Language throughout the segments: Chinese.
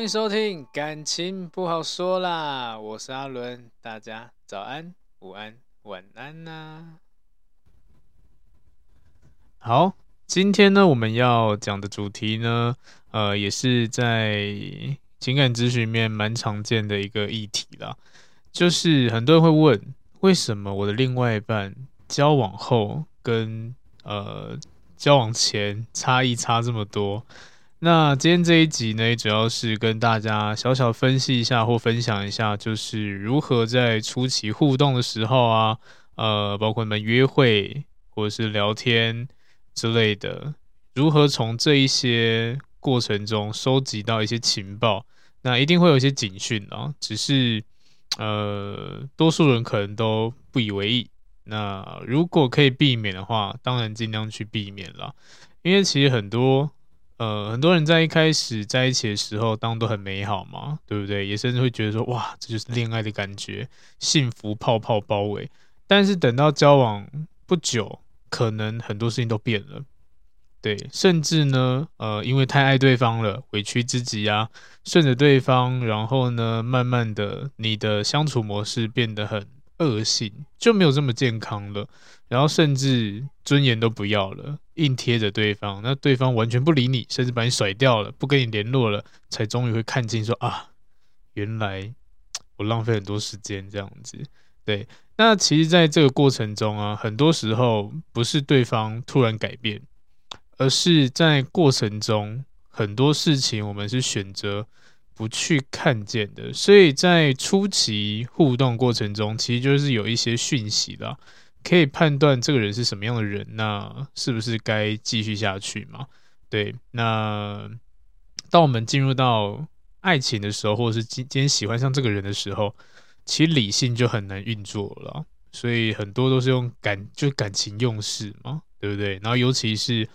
欢迎收听，感情不好说啦，我是阿伦，大家早安、午安、晚安呐、好，今天呢，我们要讲的主题呢，呃，也是在情感咨询面蛮常见的一个议题啦，就是很多人会问，为什么我的另外一半交往后跟呃交往前差异差这么多？那今天这一集呢，主要是跟大家小小分析一下或分享一下，就是如何在初期互动的时候啊，呃，包括你们约会或者是聊天之类的，如何从这一些过程中收集到一些情报。那一定会有一些警讯啊，只是呃，多数人可能都不以为意。那如果可以避免的话，当然尽量去避免了，因为其实很多。呃，很多人在一开始在一起的时候，当然都很美好嘛，对不对？也甚至会觉得说，哇，这就是恋爱的感觉，幸福泡泡包围。但是等到交往不久，可能很多事情都变了，对，甚至呢，呃，因为太爱对方了，委屈自己啊，顺着对方，然后呢，慢慢的，你的相处模式变得很恶性，就没有这么健康了。然后甚至尊严都不要了，硬贴着对方，那对方完全不理你，甚至把你甩掉了，不跟你联络了，才终于会看清说啊，原来我浪费很多时间这样子。对，那其实在这个过程中啊，很多时候不是对方突然改变，而是在过程中很多事情我们是选择不去看见的，所以在初期互动过程中，其实就是有一些讯息的。可以判断这个人是什么样的人，那是不是该继续下去嘛？对，那当我们进入到爱情的时候，或者是今今天喜欢上这个人的时候，其实理性就很难运作了，所以很多都是用感，就感情用事嘛，对不对？然后尤其是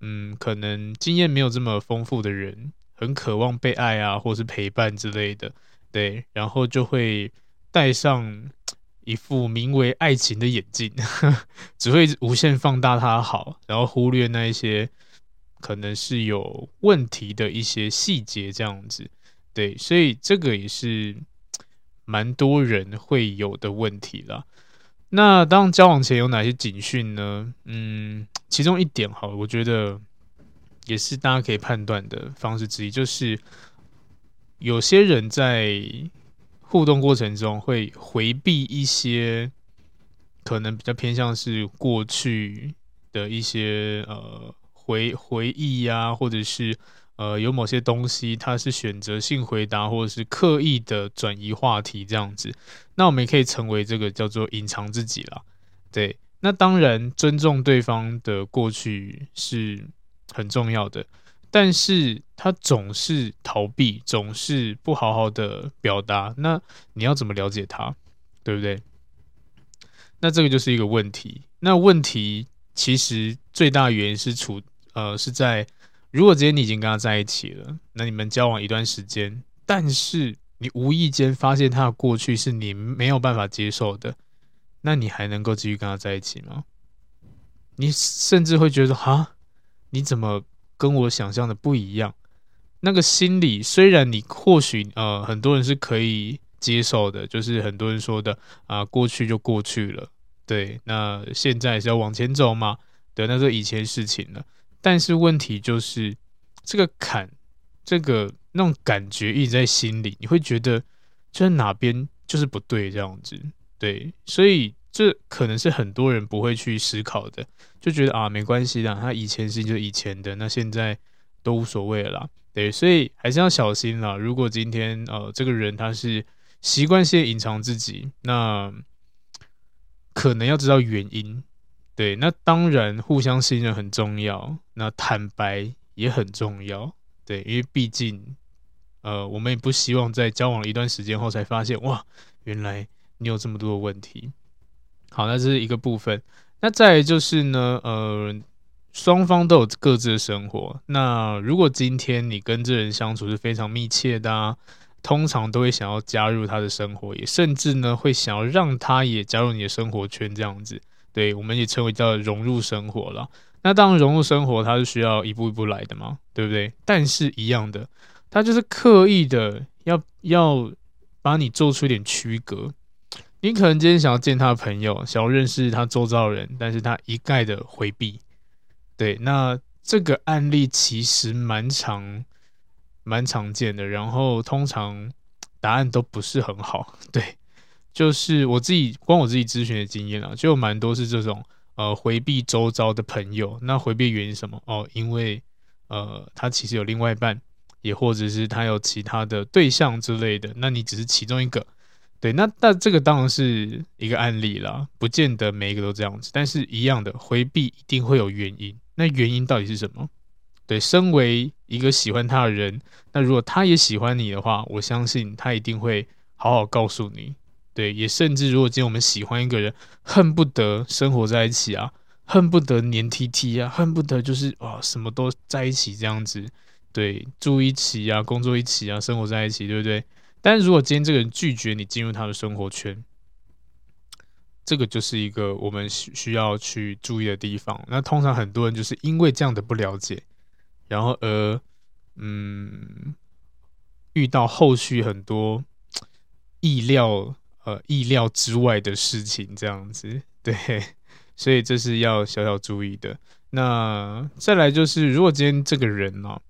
嗯，可能经验没有这么丰富的人，很渴望被爱啊，或是陪伴之类的，对，然后就会带上。一副名为爱情的眼镜，只会无限放大它好，然后忽略那一些可能是有问题的一些细节，这样子。对，所以这个也是蛮多人会有的问题啦。那当交往前有哪些警讯呢？嗯，其中一点好，我觉得也是大家可以判断的方式之一，就是有些人在。互动过程中会回避一些可能比较偏向是过去的一些呃回回忆呀、啊，或者是呃有某些东西，他是选择性回答，或者是刻意的转移话题这样子。那我们也可以成为这个叫做隐藏自己啦。对，那当然尊重对方的过去是很重要的。但是他总是逃避，总是不好好的表达，那你要怎么了解他，对不对？那这个就是一个问题。那问题其实最大原因是处呃是在，如果今天你已经跟他在一起了，那你们交往一段时间，但是你无意间发现他的过去是你没有办法接受的，那你还能够继续跟他在一起吗？你甚至会觉得哈，你怎么？跟我想象的不一样，那个心理虽然你或许呃很多人是可以接受的，就是很多人说的啊过去就过去了，对，那现在是要往前走嘛？对，那是以前事情了。但是问题就是，这个坎，这个那种感觉一直在心里，你会觉得就是哪边就是不对这样子。对，所以这可能是很多人不会去思考的，就觉得啊，没关系啦，他以前是就以前的，那现在都无所谓了啦。对，所以还是要小心啦。如果今天呃这个人他是习惯性隐藏自己，那可能要知道原因。对，那当然互相信任很重要，那坦白也很重要。对，因为毕竟呃我们也不希望在交往了一段时间后才发现哇，原来你有这么多的问题。好，那这是一个部分。那再就是呢，呃。双方都有各自的生活。那如果今天你跟这人相处是非常密切的啊，通常都会想要加入他的生活，也甚至呢会想要让他也加入你的生活圈，这样子。对，我们也称为叫融入生活了。那当然融入生活，它是需要一步一步来的嘛，对不对？但是一样的，他就是刻意的要要把你做出一点区隔。你可能今天想要见他的朋友，想要认识他周遭的人，但是他一概的回避。对，那这个案例其实蛮常、蛮常见的，然后通常答案都不是很好。对，就是我自己，光我自己咨询的经验啊，就有蛮多是这种呃回避周遭的朋友。那回避原因什么？哦，因为呃他其实有另外一半，也或者是他有其他的对象之类的。那你只是其中一个。对，那那这个当然是一个案例啦，不见得每一个都这样子，但是一样的回避一定会有原因。那原因到底是什么？对，身为一个喜欢他的人，那如果他也喜欢你的话，我相信他一定会好好告诉你。对，也甚至如果今天我们喜欢一个人，恨不得生活在一起啊，恨不得黏 T T 啊，恨不得就是啊什么都在一起这样子。对，住一起啊，工作一起啊，生活在一起，对不对？但是如果今天这个人拒绝你进入他的生活圈，这个就是一个我们需需要去注意的地方。那通常很多人就是因为这样的不了解，然后而嗯遇到后续很多意料呃意料之外的事情，这样子 对，所以这是要小小注意的。那再来就是，如果今天这个人呢、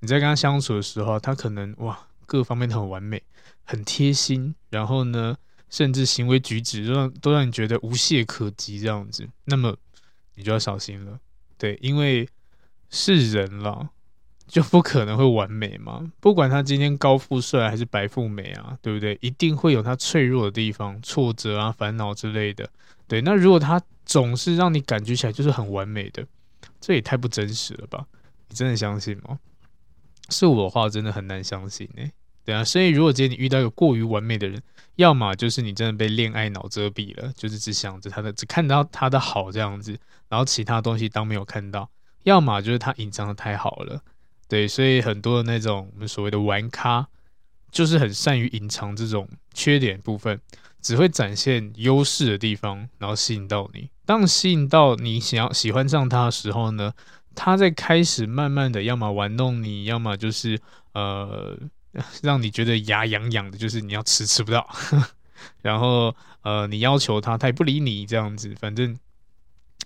你在跟他相处的时候，他可能哇各方面都很完美，很贴心，然后呢，甚至行为举止都让都让你觉得无懈可击这样子，那么你就要小心了，对，因为是人了，就不可能会完美嘛。不管他今天高富帅还是白富美啊，对不对？一定会有他脆弱的地方、挫折啊、烦恼之类的。对，那如果他总是让你感觉起来就是很完美的，这也太不真实了吧？你真的相信吗？是我的话，真的很难相信哎、对啊，所以如果今天你遇到一个过于完美的人，要么就是你真的被恋爱脑遮蔽了，就是只想着他的，只看到他的好这样子，然后其他东西当没有看到；要么就是他隐藏的太好了。对，所以很多的那种我们所谓的玩咖，就是很善于隐藏这种缺点部分，只会展现优势的地方，然后吸引到你。当吸引到你想要喜欢上他的时候呢，他在开始慢慢的，要么玩弄你，要么就是呃。让你觉得牙痒痒的，就是你要吃吃不到，然后呃，你要求他，他也不理你，这样子，反正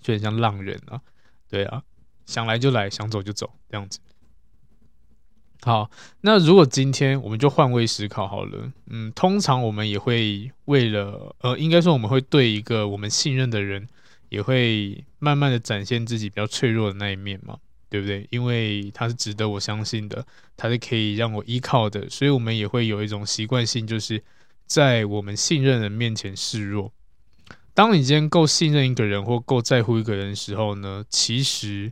就很像浪人啊，对啊，想来就来，想走就走，这样子。好，那如果今天我们就换位思考好了，嗯，通常我们也会为了，呃，应该说我们会对一个我们信任的人，也会慢慢的展现自己比较脆弱的那一面嘛。对不对？因为他是值得我相信的，他是可以让我依靠的，所以我们也会有一种习惯性，就是在我们信任的人面前示弱。当你今天够信任一个人或够在乎一个人的时候呢，其实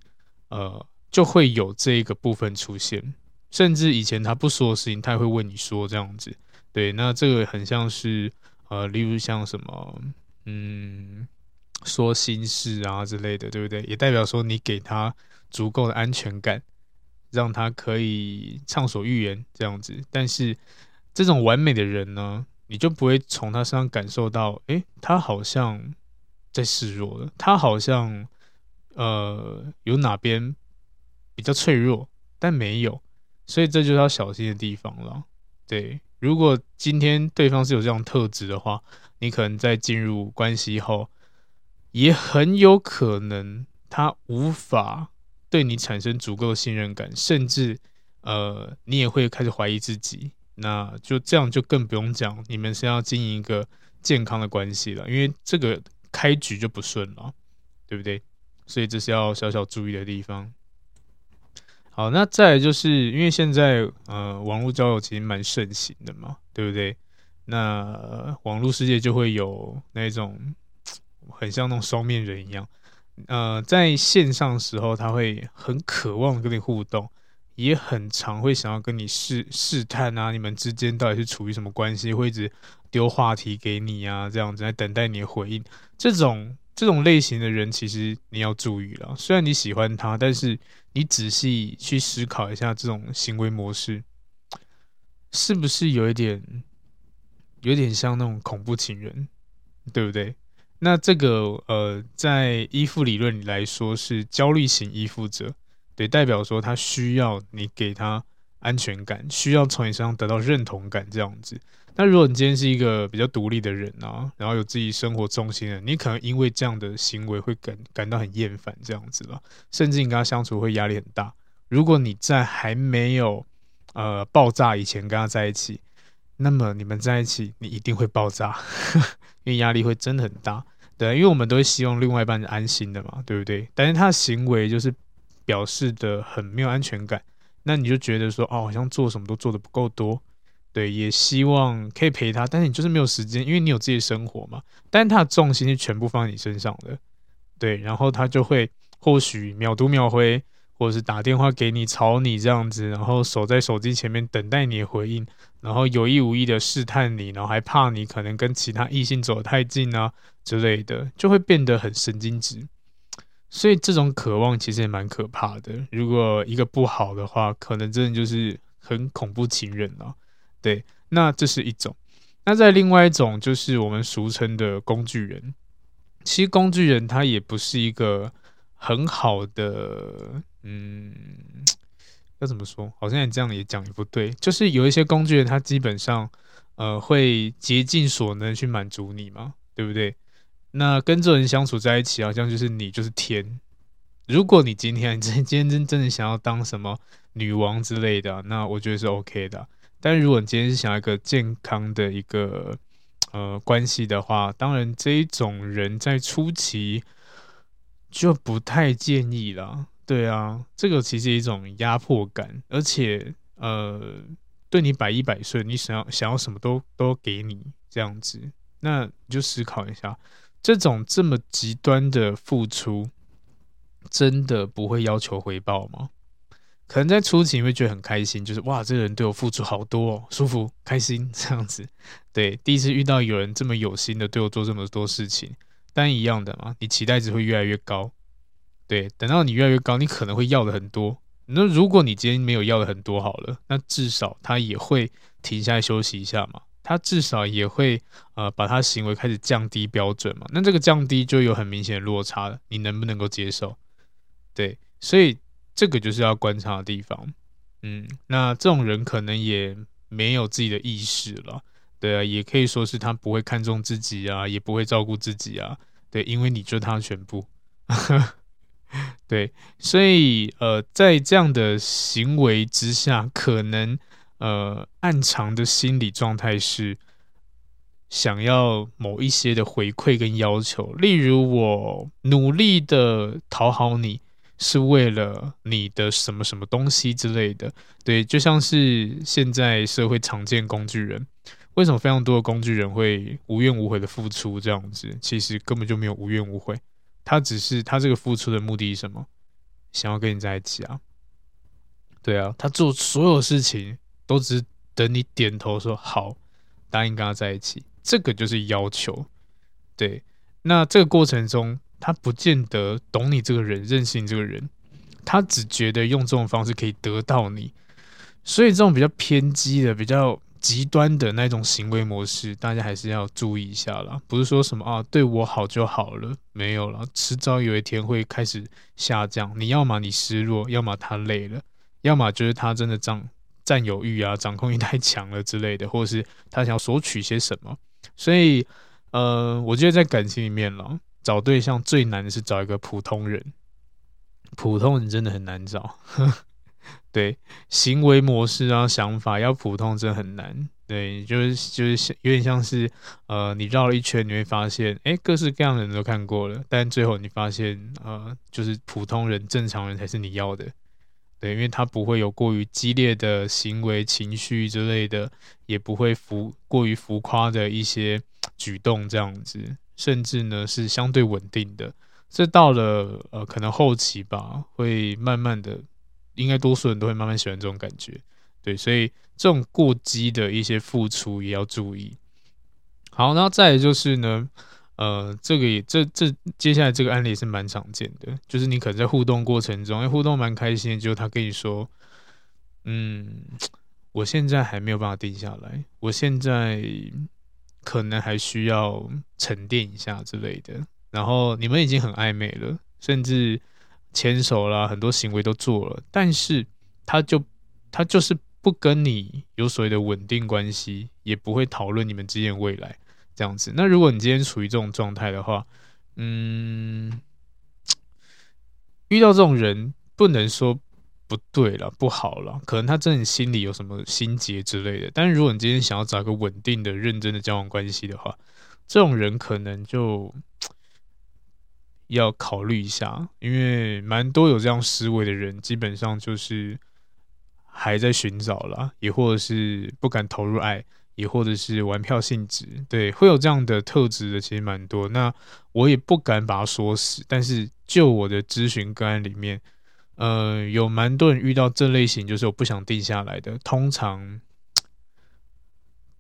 呃就会有这一个部分出现，甚至以前他不说的事情，他也会问你说这样子。对，那这个很像是呃，例如像什么，嗯，说心事啊之类的，对不对？也代表说你给他。足够的安全感，让他可以畅所欲言这样子。但是这种完美的人呢，你就不会从他身上感受到，诶，他好像在示弱了，他好像呃有哪边比较脆弱，但没有。所以这就是要小心的地方了。对，如果今天对方是有这样特质的话，你可能在进入关系后，也很有可能他无法对你产生足够的信任感，甚至呃，你也会开始怀疑自己。那就这样，就更不用讲，你们是要经营一个健康的关系了，因为这个开局就不顺了，对不对？所以这是要小小注意的地方。好，那再来就是因为现在呃，网络交友其实蛮盛行的嘛，对不对？那、呃、网络世界就会有那种 很像那种双面人一样，呃，在线上的时候他会很渴望跟你互动。也很常会想要跟你试试探啊，你们之间到底是处于什么关系，会一直丢话题给你啊，这样子在等待你的回应。这种这种类型的人，其实你要注意了。虽然你喜欢他，但是你仔细去思考一下，这种行为模式是不是有一点有点像那种恐怖情人，对不对？那这个呃，在依附理论里来说，是焦虑型依附者。对，代表说他需要你给他安全感，需要从你身上得到认同感这样子。那如果你今天是一个比较独立的人啊，然后有自己生活重心的，你可能因为这样的行为会感感到很厌烦这样子了，甚至你跟他相处会压力很大。如果你在还没有呃爆炸以前跟他在一起，那么你们在一起你一定会爆炸，因为压力会真的很大。对，因为我们都会希望另外一半是安心的嘛，对不对？但是他的行为就是。表示的很没有安全感，那你就觉得说，哦，好像做什么都做得不够多，对，也希望可以陪他，但是你就是没有时间，因为你有自己的生活嘛。但是他的重心是全部放在你身上的，对，然后他就会或许秒读秒回，或者是打电话给你吵你这样子，然后守在手机前面等待你的回应，然后有意无意的试探你，然后还怕你可能跟其他异性走得太近啊之类的，就会变得很神经质。所以这种渴望其实也蛮可怕的。如果一个不好的话，可能真的就是很恐怖情人了。对，那这是一种。那在另外一种，就是我们俗称的工具人。其实工具人他也不是一个很好的，嗯，要怎么说？好像你这样也讲也不对。就是有一些工具人，他基本上呃会竭尽所能去满足你嘛，对不对？那跟这人相处在一起，好像就是你就是天。如果你今天真今天真真的想要当什么女王之类的，那我觉得是 OK 的。但如果你今天是想要一个健康的一个呃关系的话，当然这一种人在初期就不太建议了。对啊，这个其实一种压迫感，而且呃对你百依百顺，你想要想要什么都都给你这样子，那你就思考一下。这种这么极端的付出，真的不会要求回报吗？可能在初期你会觉得很开心，就是哇，这个人对我付出好多哦，舒服、开心 这样子。对，第一次遇到有人这么有心的对我做这么多事情，但一样的嘛，你期待值会越来越高。对，等到你越来越高，你可能会要的很多。那如果你今天没有要的很多好了，那至少他也会停下来休息一下嘛。他至少也会呃把他行为开始降低标准嘛，那这个降低就有很明显的落差了，你能不能够接受？对，所以这个就是要观察的地方。嗯，那这种人可能也没有自己的意识了，对啊，也可以说是他不会看重自己啊，也不会照顾自己啊，对，因为你就是他全部。对，所以呃，在这样的行为之下，可能。呃，暗藏的心理状态是想要某一些的回馈跟要求，例如我努力的讨好你，是为了你的什么什么东西之类的。对，就像是现在社会常见工具人，为什么非常多的工具人会无怨无悔的付出这样子？其实根本就没有无怨无悔，他只是他这个付出的目的是什么？想要跟你在一起啊？对啊，他做所有事情。都只等你点头说好，答应跟他在一起，这个就是要求。对，那这个过程中，他不见得懂你这个人，认识你这个人，他只觉得用这种方式可以得到你，所以这种比较偏激的、比较极端的那种行为模式，大家还是要注意一下啦。不是说什么啊，对我好就好了，没有了，迟早有一天会开始下降。你要么你失落，要么他累了，要么就是他真的占。占有欲啊，掌控欲太强了之类的，或是他想索取些什么，所以，呃，我觉得在感情里面了，找对象最难的是找一个普通人，普通人真的很难找。对，行为模式啊，想法要普通真很难。对，就是就是有点像是，呃，你绕了一圈，你会发现，哎，各式各样的人都看过了，但最后你发现，呃，就是普通人、正常人才是你要的。对，因为他不会有过于激烈的行为、情绪之类的，也不会浮过于浮夸的一些举动这样子，甚至呢是相对稳定的。这到了呃可能后期吧，会慢慢的，应该多数人都会慢慢喜欢这种感觉。对，所以这种过激的一些付出也要注意。好，然后再来就是呢。呃，这个也这这接下来这个案例也是蛮常见的，就是你可能在互动过程中，因为，互动蛮开心，就他跟你说，嗯，我现在还没有办法定下来，我现在可能还需要沉淀一下之类的。然后你们已经很暧昧了，甚至牵手啦，很多行为都做了，但是他就他就是不跟你有所谓的稳定关系，也不会讨论你们之间的未来。这样子，那如果你今天处于这种状态的话，嗯，遇到这种人不能说不对了，不好了，可能他真的心里有什么心结之类的。但是如果你今天想要找个稳定的、认真的交往关系的话，这种人可能就要考虑一下，因为蛮多有这样思维的人，基本上就是还在寻找啦，也或者是不敢投入爱。也或者是玩票性质，对，会有这样的特质的，其实蛮多。那我也不敢把它说死，但是就我的咨询个案里面，呃，有蛮多人遇到这类型，就是我不想定下来的，通常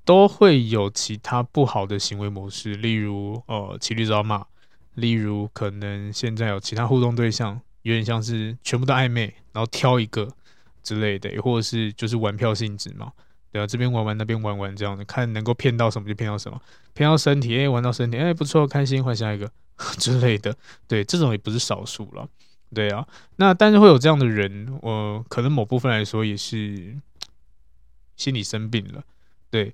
都会有其他不好的行为模式，例如呃骑驴找马，例如可能现在有其他互动对象，有点像是全部都暧昧，然后挑一个之类的，或者是就是玩票性质嘛。对啊，这边玩玩，那边玩玩，这样的看能够骗到什么就骗到什么，骗到身体，哎，玩到身体，哎，不错，开心，换下一个 之类的。对，这种也不是少数了。对啊，那但是会有这样的人，我、可能某部分来说也是心理生病了。对，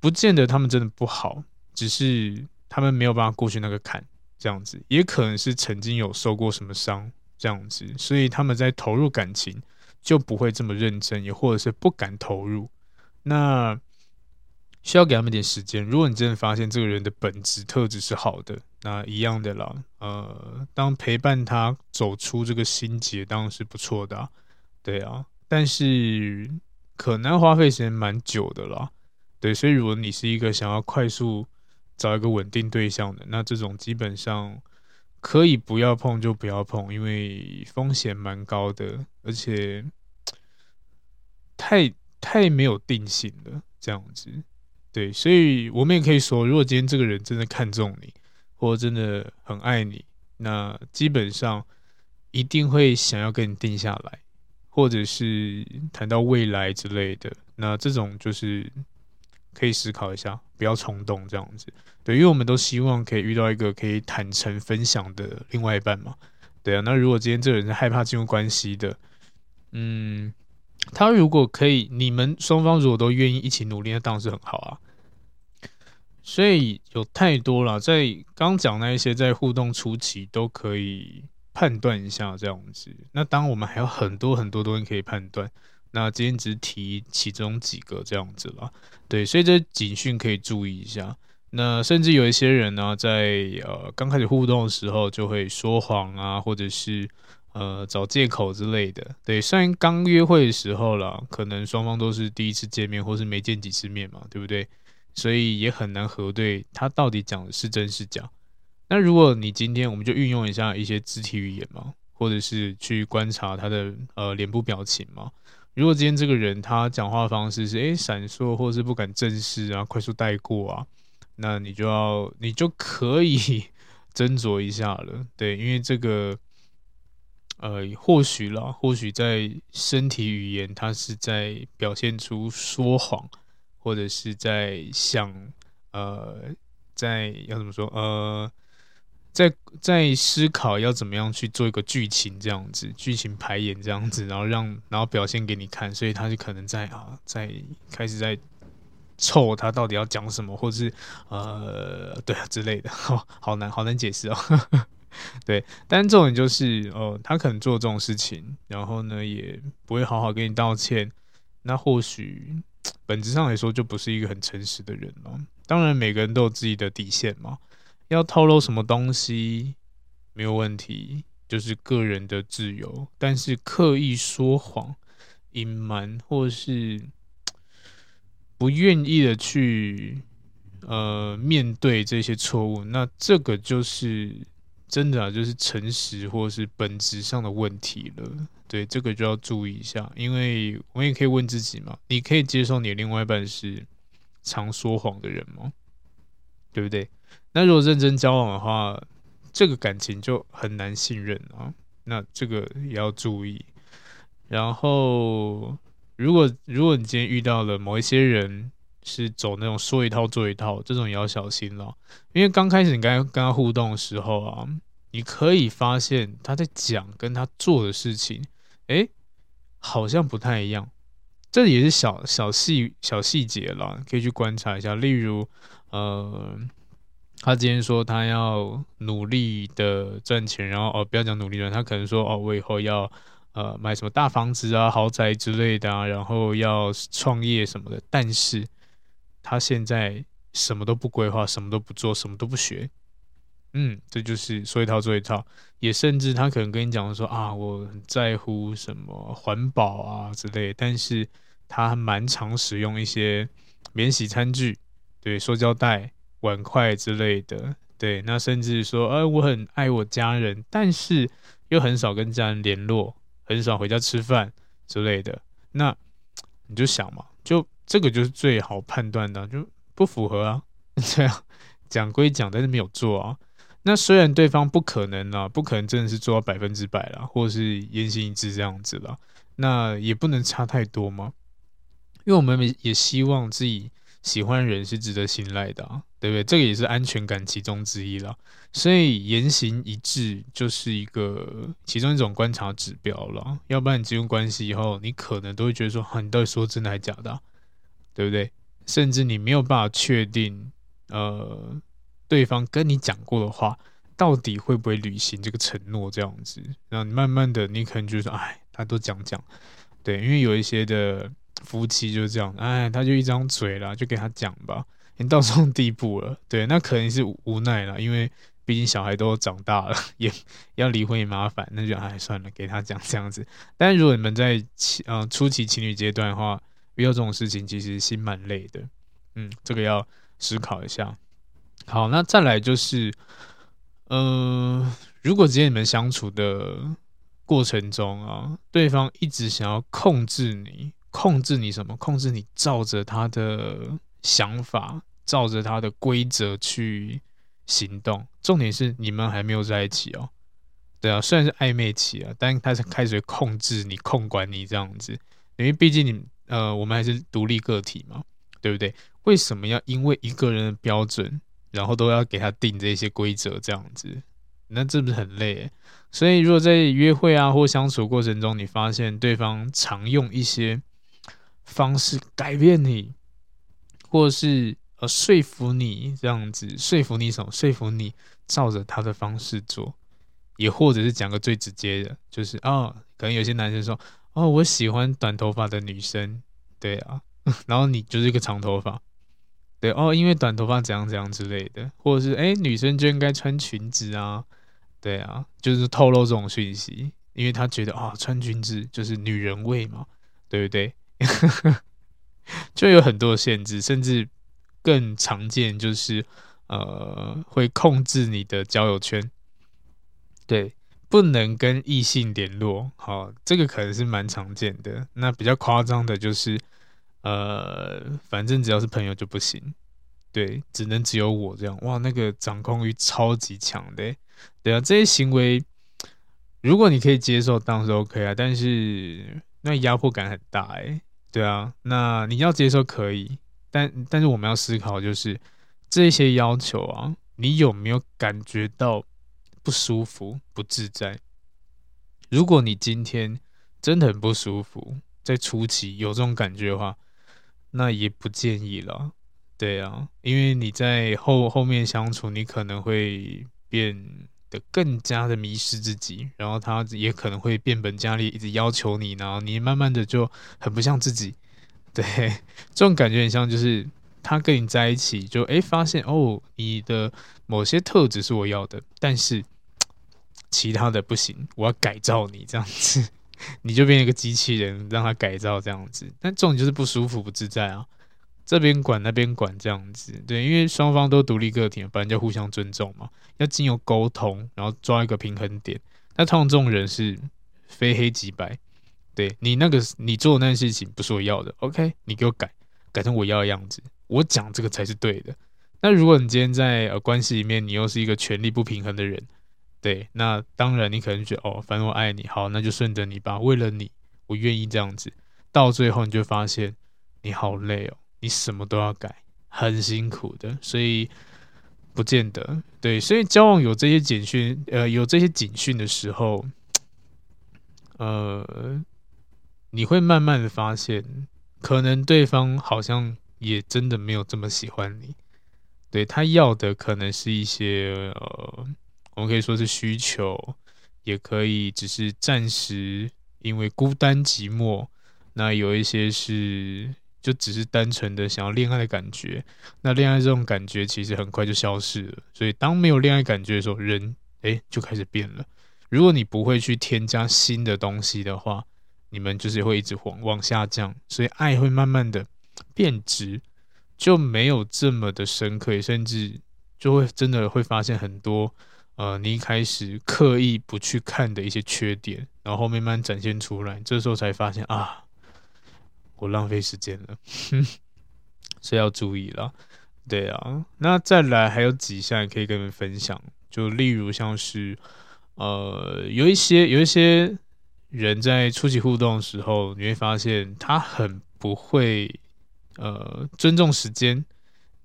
不见得他们真的不好，只是他们没有办法过去那个坎，这样子，也可能是曾经有受过什么伤，这样子，所以他们在投入感情。就不会这么认真，也或者是不敢投入。那需要给他们点时间。如果你真的发现这个人的本质特质是好的，那一样的啦。呃，当陪伴他走出这个心结，当然是不错的啊。对啊，但是可能花费时间蛮久的啦。对，所以如果你是一个想要快速找一个稳定对象的，那这种基本上。可以不要碰就不要碰，因为风险蛮高的，而且太太没有定性了，这样子。对，所以我们也可以说，如果今天这个人真的看中你，或真的很爱你，那基本上一定会想要跟你定下来，或者是谈到未来之类的。那这种就是。可以思考一下，不要冲动这样子。对，因为我们都希望可以遇到一个可以坦诚分享的另外一半嘛。对啊，那如果今天这个人是害怕进入关系的，嗯，他如果可以，你们双方如果都愿意一起努力，那当然是很好啊。所以有太多了，在刚讲那一些，在互动初期都可以判断一下这样子。那当我们还有很多很多东西可以判断。那今天只提其中几个这样子了，对，所以这警讯可以注意一下。那甚至有一些人呢，在呃刚开始互动的时候就会说谎啊，或者是呃找借口之类的。对，虽然刚约会的时候啦，可能双方都是第一次见面，或是没见几次面嘛，对不对？所以也很难核对他到底讲的是真是假。那如果你今天我们就运用一下一些肢体语言嘛，或者是去观察他的呃脸部表情嘛。如果今天这个人他讲话方式是诶闪烁，或是不敢正视啊，快速带过啊，那你就要你就可以 斟酌一下了，对，因为这个呃或许啦，或许在身体语言他是在表现出说谎，或者是在想呃在要怎么说呃。在在思考要怎么样去做一个剧情这样子，剧情排演这样子，然后让然后表现给你看，所以他就可能在啊，在开始在凑他到底要讲什么，或者是呃，对啊之类的，好难，好难解释哦。对，但重点就是，哦，他可能做这种事情，然后呢，也不会好好跟你道歉，那或许本质上来说，就不是一个很诚实的人了。当然，每个人都有自己的底线嘛，要透露什么东西没有问题，就是个人的自由。但是刻意说谎、隐瞒，或是不愿意的去呃面对这些错误，那这个就是。真的啊，就是诚实或是本质上的问题了。对，这个就要注意一下，因为我们也可以问自己嘛：你可以接受你另外一半是常说谎的人吗？对不对？那如果认真交往的话，这个感情就很难信任啊。那这个也要注意。然后，如果如果你今天遇到了某一些人，是走那种说一套做一套，这种也要小心了。因为刚开始你跟他跟他互动的时候啊，你可以发现他在讲跟他做的事情，诶，好像不太一样。这也是小小细小细节啦，可以去观察一下。例如，呃，他今天说他要努力的赚钱，然后哦，不要讲努力赚，他可能说哦，我以后要呃买什么大房子啊、豪宅之类的啊，然后要创业什么的，但是。他现在什么都不规划，什么都不做，什么都不学，嗯，这就是说一套做一套。也甚至他可能跟你讲说啊，我很在乎什么环保啊之类，但是他蛮常使用一些免洗餐具，对，塑胶袋、碗筷之类的，对。那甚至说，哎，我很爱我家人，但是又很少跟家人联络，很少回家吃饭之类的。那你就想嘛，就。这个就是最好判断的，就不符合啊。这样讲归讲，但是没有做啊。那虽然对方不可能啊，不可能真的是做到百分之百啦，或者是言行一致这样子啦，那也不能差太多嘛。因为我们也希望自己喜欢人是值得信赖的，对不对？这个也是安全感其中之一了。所以言行一致就是一个其中一种观察指标了。要不然你进入关系以后，你可能都会觉得说，啊你到底说真的还假的？对不对？甚至你没有办法确定，呃，对方跟你讲过的话，到底会不会履行这个承诺？这样子，然后你慢慢的，你可能就说，哎，他都讲讲，对，因为有一些的夫妻就这样，哎，他就一张嘴啦，就给他讲吧。你到这种地步了，对，那可能是无奈了，因为毕竟小孩都长大了，也要离婚也麻烦，那就哎算了，给他讲这样子。但是如果你们在情呃初期情侣阶段的话，遇到这种事情，其实心蛮累的，嗯，这个要思考一下。好，那再来就是，呃，如果今天你们相处的过程中啊，对方一直想要控制你，控制你什么？控制你照着他的想法，照着他的规则去行动。重点是你们还没有在一起哦，对啊，虽然是暧昧期啊，但他是开始控制你、控管你这样子，因为毕竟你。呃，我们还是独立个体嘛，对不对？为什么要因为一个人的标准，然后都要给他定这些规则这样子？那这不是很累？所以，如果在约会啊或相处过程中，你发现对方常用一些方式改变你，或是呃说服你这样子，说服你什么？说服你照着他的方式做，也或者是讲个最直接的，就是啊、哦，可能有些男生说。哦，我喜欢短头发的女生，对啊，然后你就是一个长头发，对哦，因为短头发怎样怎样之类的，或者是哎，女生就应该穿裙子啊，对啊，就是透露这种讯息，因为他觉得啊、穿裙子就是女人味嘛，对不对？就有很多限制，甚至更常见就是呃，会控制你的交友圈，对。不能跟异性联络，好，这个可能是蛮常见的。那比较夸张的就是，呃，反正只要是朋友就不行，对，只能只有我这样。哇，那个掌控欲超级强的，对啊，这些行为，如果你可以接受，当然是 OK 啊。但是那压迫感很大，哎，对啊，那你要接受可以，但但是我们要思考，就是这些要求啊，你有没有感觉到？不舒服、不自在。如果你今天真的很不舒服，在初期有这种感觉的话，那也不建议了。对啊，因为你在后后面相处，你可能会变的更加的迷失自己，然后他也可能会变本加厉，一直要求你，然后你慢慢的就很不像自己。对，这种感觉很像就是他跟你在一起就，诶发现哦，你的某些特质是我要的，但是其他的不行，我要改造你这样子，你就变一个机器人，让他改造这样子，但这种就是不舒服、不自在啊。这边管那边管这样子，对，因为双方都独立个体，本来就互相尊重嘛，要经由沟通，然后抓一个平衡点。那通常这种人是非黑即白，对，你那个你做的那件事情不是我要的，OK，你给我改，改成我要的样子，我讲这个才是对的。那如果你今天在呃关系里面，你又是一个权力不平衡的人，对，那当然你可能觉得哦，反正我爱你，好，那就顺着你吧，为了你，我愿意这样子。到最后你就发现你好累哦。你什么都要改，很辛苦的，所以不见得对。所以交往有这些警讯，呃，有这些警讯的时候，呃，你会慢慢的发现，可能对方好像也真的没有这么喜欢你。对，他要的可能是一些呃，我们可以说是需求，也可以只是暂时因为孤单寂寞。那有一些是。就只是单纯的想要恋爱的感觉，那恋爱这种感觉其实很快就消失了。所以当没有恋爱感觉的时候，人诶就开始变了。如果你不会去添加新的东西的话，你们就是会一直往往下降，所以爱会慢慢的变质，就没有这么的深刻，甚至就会真的会发现很多呃，你一开始刻意不去看的一些缺点，然后慢慢展现出来，这时候才发现啊。我浪费时间了，哼，所以要注意了。对啊，那再来还有几项可以跟你们分享，就例如像是，呃，有一些有一些人在初期互动的时候，你会发现他很不会呃尊重时间。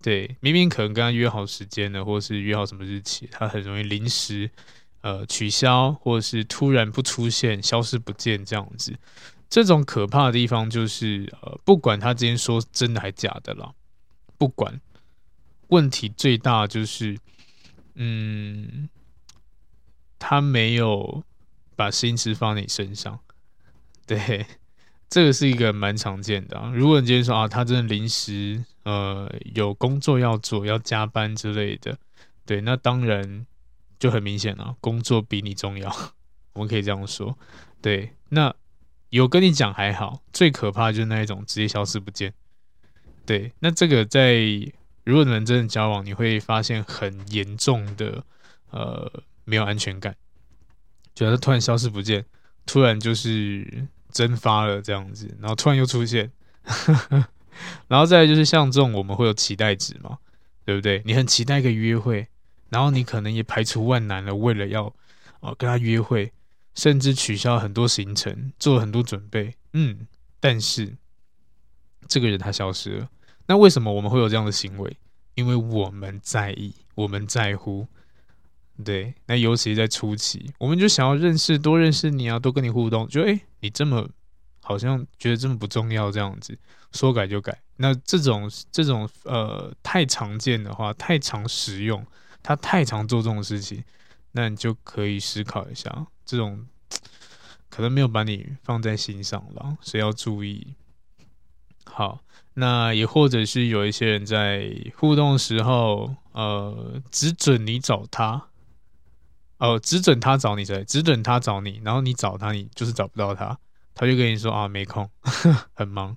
对，明明可能跟他约好时间了，或是约好什么日期，他很容易临时呃取消，或者是突然不出现，消失不见这样子。这种可怕的地方就是，呃，不管他今天说真的还假的啦，不管，问题最大就是，嗯，他没有把心思放在你身上，对，这个是一个蛮常见的啊。如果你今天说啊，他真的临时呃有工作要做，要加班之类的，对，那当然就很明显了，工作比你重要，我们可以这样说，对，那。有跟你讲还好，最可怕就是那一种直接消失不见。对，那这个在如果你们真的交往，你会发现很严重的呃没有安全感，觉得突然消失不见，突然就是蒸发了这样子，然后突然又出现，然后再来就是像这种我们会有期待值嘛，对不对？你很期待一个约会，然后你可能也排除万难了，为了要哦、呃、跟他约会。甚至取消很多行程，做了很多准备，嗯，但是这个人他消失了。那为什么我们会有这样的行为？因为我们在意，我们在乎。对，那尤其在初期，我们就想要认识，多认识你啊，多跟你互动。就诶，你这么好像觉得这么不重要，这样子说改就改。那这种这种呃太常见的话，太常使用，他太常做这种事情，那你就可以思考一下。这种可能没有把你放在心上了，所以要注意。好，那也或者是有一些人在互动时候，呃，只准你找他，哦、只准他找你，对，只准他找你，然后你找他，你就是找不到他，他就跟你说啊，没空，很忙，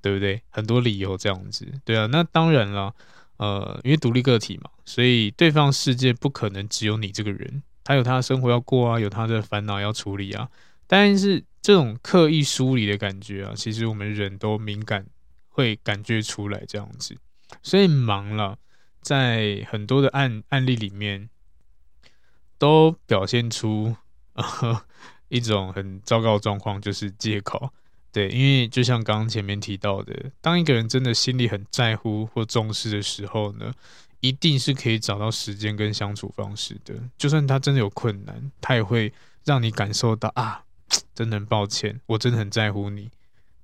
对不对？很多理由这样子，对啊，那当然了，呃，因为独立个体嘛，所以对方世界不可能只有你这个人。他有他的生活要过啊，有他的烦恼要处理啊。但是这种刻意疏离的感觉啊，其实我们人都敏感，会感觉出来这样子。所以忙了，在很多的案案例里面，都表现出呃一种很糟糕的状况，就是借口。对，因为就像刚刚前面提到的，当一个人真的心里很在乎或重视的时候呢，一定是可以找到时间跟相处方式的，就算他真的有困难，他也会让你感受到啊，真的很抱歉，我真的很在乎你，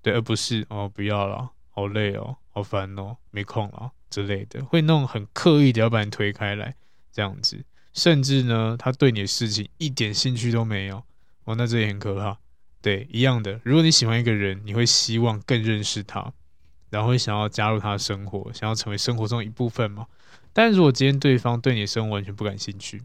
对，而不是哦不要了，好累哦，好烦哦，没空了之类的，会那种很刻意的要把你推开来这样子，甚至呢，他对你的事情一点兴趣都没有，哦，那这也很可怕。对，一样的，如果你喜欢一个人，你会希望更认识他，然后会想要加入他的生活，想要成为生活中一部分嘛。但如果今天对方对你的生活完全不感兴趣，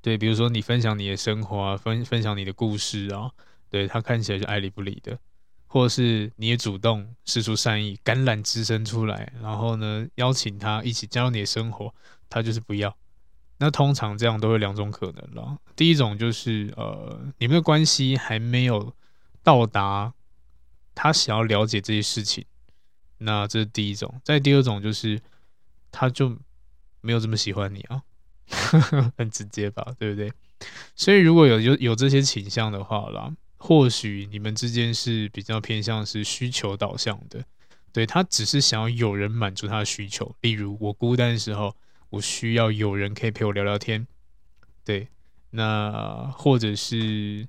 对，比如说你分享你的生活啊，分分享你的故事啊，对，他看起来就爱理不理的，或者是你也主动释出善意，橄榄枝伸出来，然后呢，邀请他一起加入你的生活，他就是不要。那通常这样都会两种可能了，第一种就是呃，你们的关系还没有到达他想要了解这些事情，那这是第一种。再第二种就是他就没有这么喜欢你啊。很直接吧，对不对？所以如果有有有这些倾向的话啦，或许你们之间是比较偏向是需求导向的，对，他只是想要有人满足他的需求。例如我孤单的时候，我需要有人可以陪我聊聊天，对，那或者是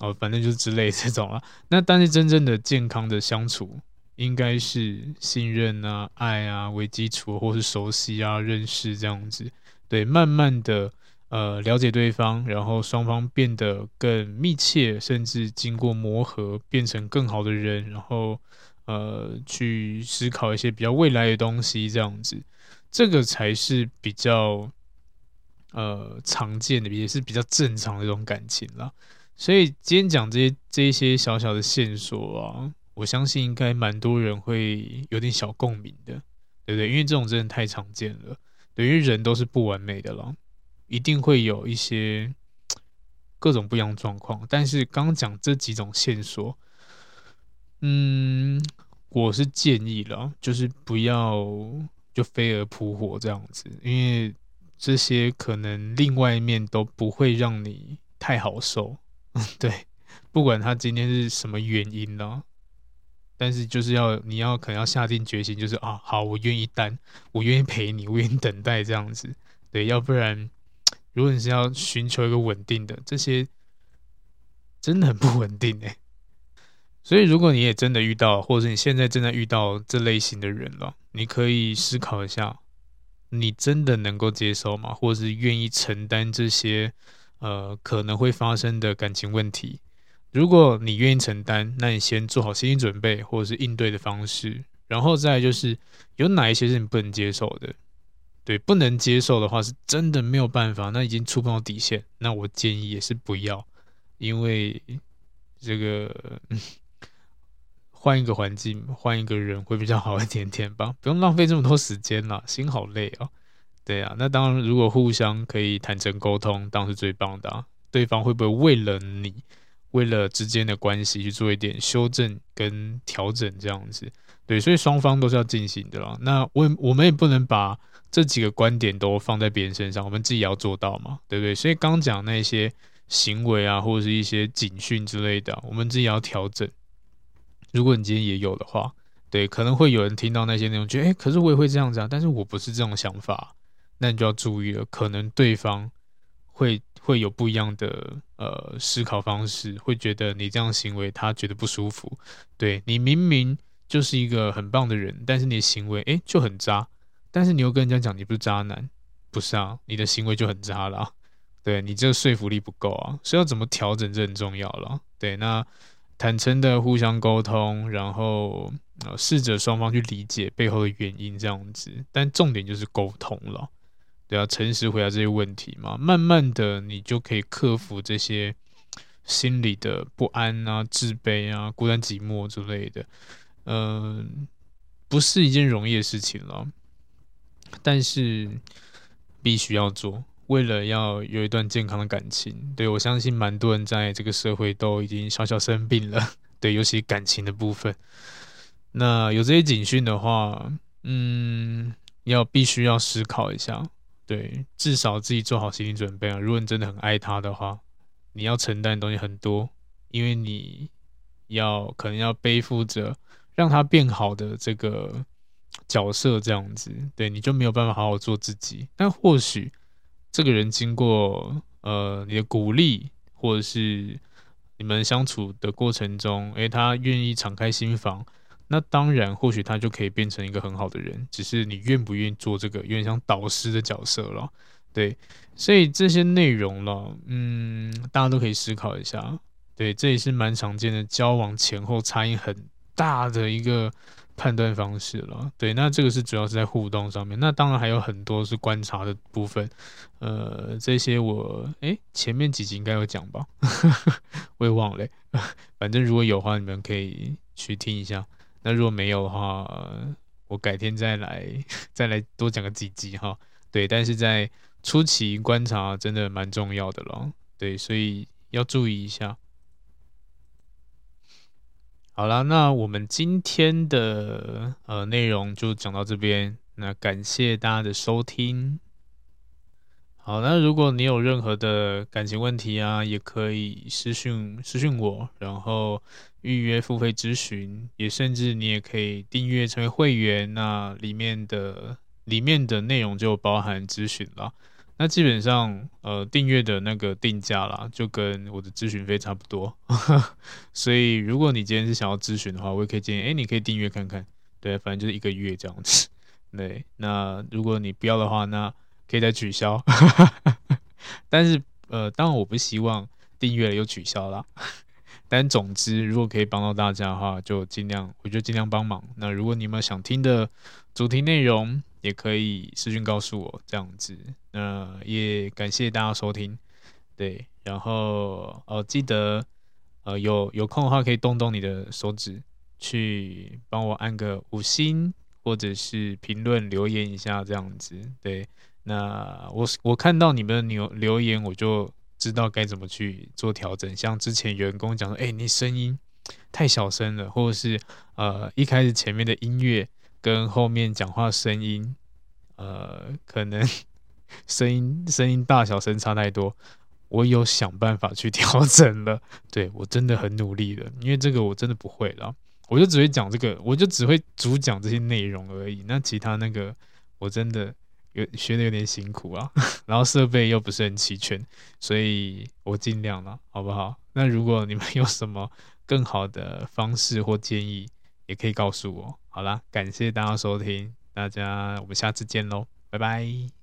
哦，反正就是之类这种啦。那但是真正的健康的相处，应该是信任啊、爱啊为基础，或是熟悉啊、认识这样子。对，慢慢的，呃，了解对方，然后双方变得更密切，甚至经过磨合，变成更好的人，然后，呃，去思考一些比较未来的东西，这样子，这个才是比较，呃，常见的，也是比较正常的一种感情啦。所以今天讲这些这一些小小的线索啊，我相信应该蛮多人会有点小共鸣的，对不对？因为这种真的太常见了。等于人都是不完美的了，一定会有一些各种不一样的状况。但是刚讲这几种线索，嗯，我是建议了，就是不要就飞蛾扑火这样子，因为这些可能另外一面都不会让你太好受。对，不管他今天是什么原因呢。但是就是要你要可能要下定决心，就是啊好，我愿意担，我愿意陪你，我愿意等待这样子，对，要不然如果你是要寻求一个稳定的，这些真的很不稳定哎。所以如果你也真的遇到，或者是你现在正在遇到这类型的人了，你可以思考一下，你真的能够接受吗？或者是愿意承担这些呃可能会发生的感情问题？如果你愿意承担，那你先做好心理准备，或者是应对的方式，然后再就是有哪一些是你不能接受的，对，不能接受的话是真的没有办法，那已经触碰到底线，那我建议也是不要，因为这个换一个环境，换一个人会比较好一点点吧，不用浪费这么多时间了，心好累哦。对啊，那当然如果互相可以坦诚沟通，当然是最棒的啊，对方会不会为了你？为了之间的关系去做一点修正跟调整，这样子，对，所以双方都是要进行的啦。那我我们也不能把这几个观点都放在别人身上，我们自己也要做到嘛，对不对？所以刚讲那些行为啊，或者是一些警讯之类的，我们自己要调整。如果你今天也有的话，对，可能会有人听到那些内容，觉得哎，可是我也会这样子啊，但是我不是这种想法，那你就要注意了，可能对方会。会有不一样的呃思考方式，会觉得你这样行为他觉得不舒服。对，你明明就是一个很棒的人，但是你的行为诶就很渣，但是你又跟人家讲你不是渣男，不是啊？你的行为就很渣了。对，你这个说服力不够啊，所以要怎么调整这很重要了。对，那坦诚的互相沟通，然后呃试着双方去理解背后的原因这样子，但重点就是沟通了。对啊，诚实回答这些问题嘛，慢慢的你就可以克服这些心理的不安啊、自卑啊、孤单寂寞之类的。嗯、不是一件容易的事情了，但是必须要做，为了要有一段健康的感情。对，我相信蛮多人在这个社会都已经小小生病了，对，尤其感情的部分。那有这些警讯的话，嗯，要必须要思考一下。对，至少自己做好心理准备啊！如果你真的很爱他的话，你要承担的东西很多，因为你要可能要背负着让他变好的这个角色，这样子，对，你就没有办法好好做自己。但或许这个人经过呃你的鼓励，或者是你们相处的过程中，诶，他愿意敞开心房，那当然或许他就可以变成一个很好的人，只是你愿不愿意做这个，有点像导师的角色了。对，所以这些内容了，嗯，大家都可以思考一下。对，这也是蛮常见的交往前后差异很大的一个判断方式了。对，那这个是主要是在互动上面。那当然还有很多是观察的部分。呃，这些我诶前面几集应该有讲吧，我也忘了。反正如果有的话，你们可以去听一下。那如果没有的话，我改天再来 再来多讲个几集哈。对，但是在初期观察真的蛮重要的咯。对，所以要注意一下。好啦，那我们今天的呃内容就讲到这边。那感谢大家的收听。好，那如果你有任何的感情问题啊，也可以私讯私讯我，然后预约付费咨询，也甚至你也可以订阅成为会员，那里面的里面的内容就包含咨询了。那基本上，呃，订阅的那个定价啦，就跟我的咨询费差不多。所以，如果你今天是想要咨询的话，我也可以建议，哎，你可以订阅看看。对，反正就是一个月这样子。对，那如果你不要的话，那可以再取消。但是，呃，当然我不希望订阅了又取消啦。但总之，如果可以帮到大家的话，就尽量，我就尽量帮忙。那如果你们想听的主题内容，也可以私讯告诉我，这样子。那也感谢大家收听，对，然后哦，记得呃有有空的话，可以动动你的手指，去帮我按个五星，或者是评论留言一下，这样子。对，那我我看到你们留留言，我就知道该怎么去做调整。像之前员工讲说，哎，你声音太小声了，或者是呃一开始前面的音乐。跟后面讲话声音，呃，可能 声音声音大小声差太多，我有想办法去 调整了。对，我真的很努力了，因为这个我真的不会了，我就只会讲这个，我就只会主讲这些内容而已。那其他那个我真的有学的有点辛苦啊，然后设备又不是很齐全，所以我尽量了，好不好？那如果你们有什么更好的方式或建议，也可以告诉我。好啦，感谢大家收听，大家我们下次见喽，拜拜。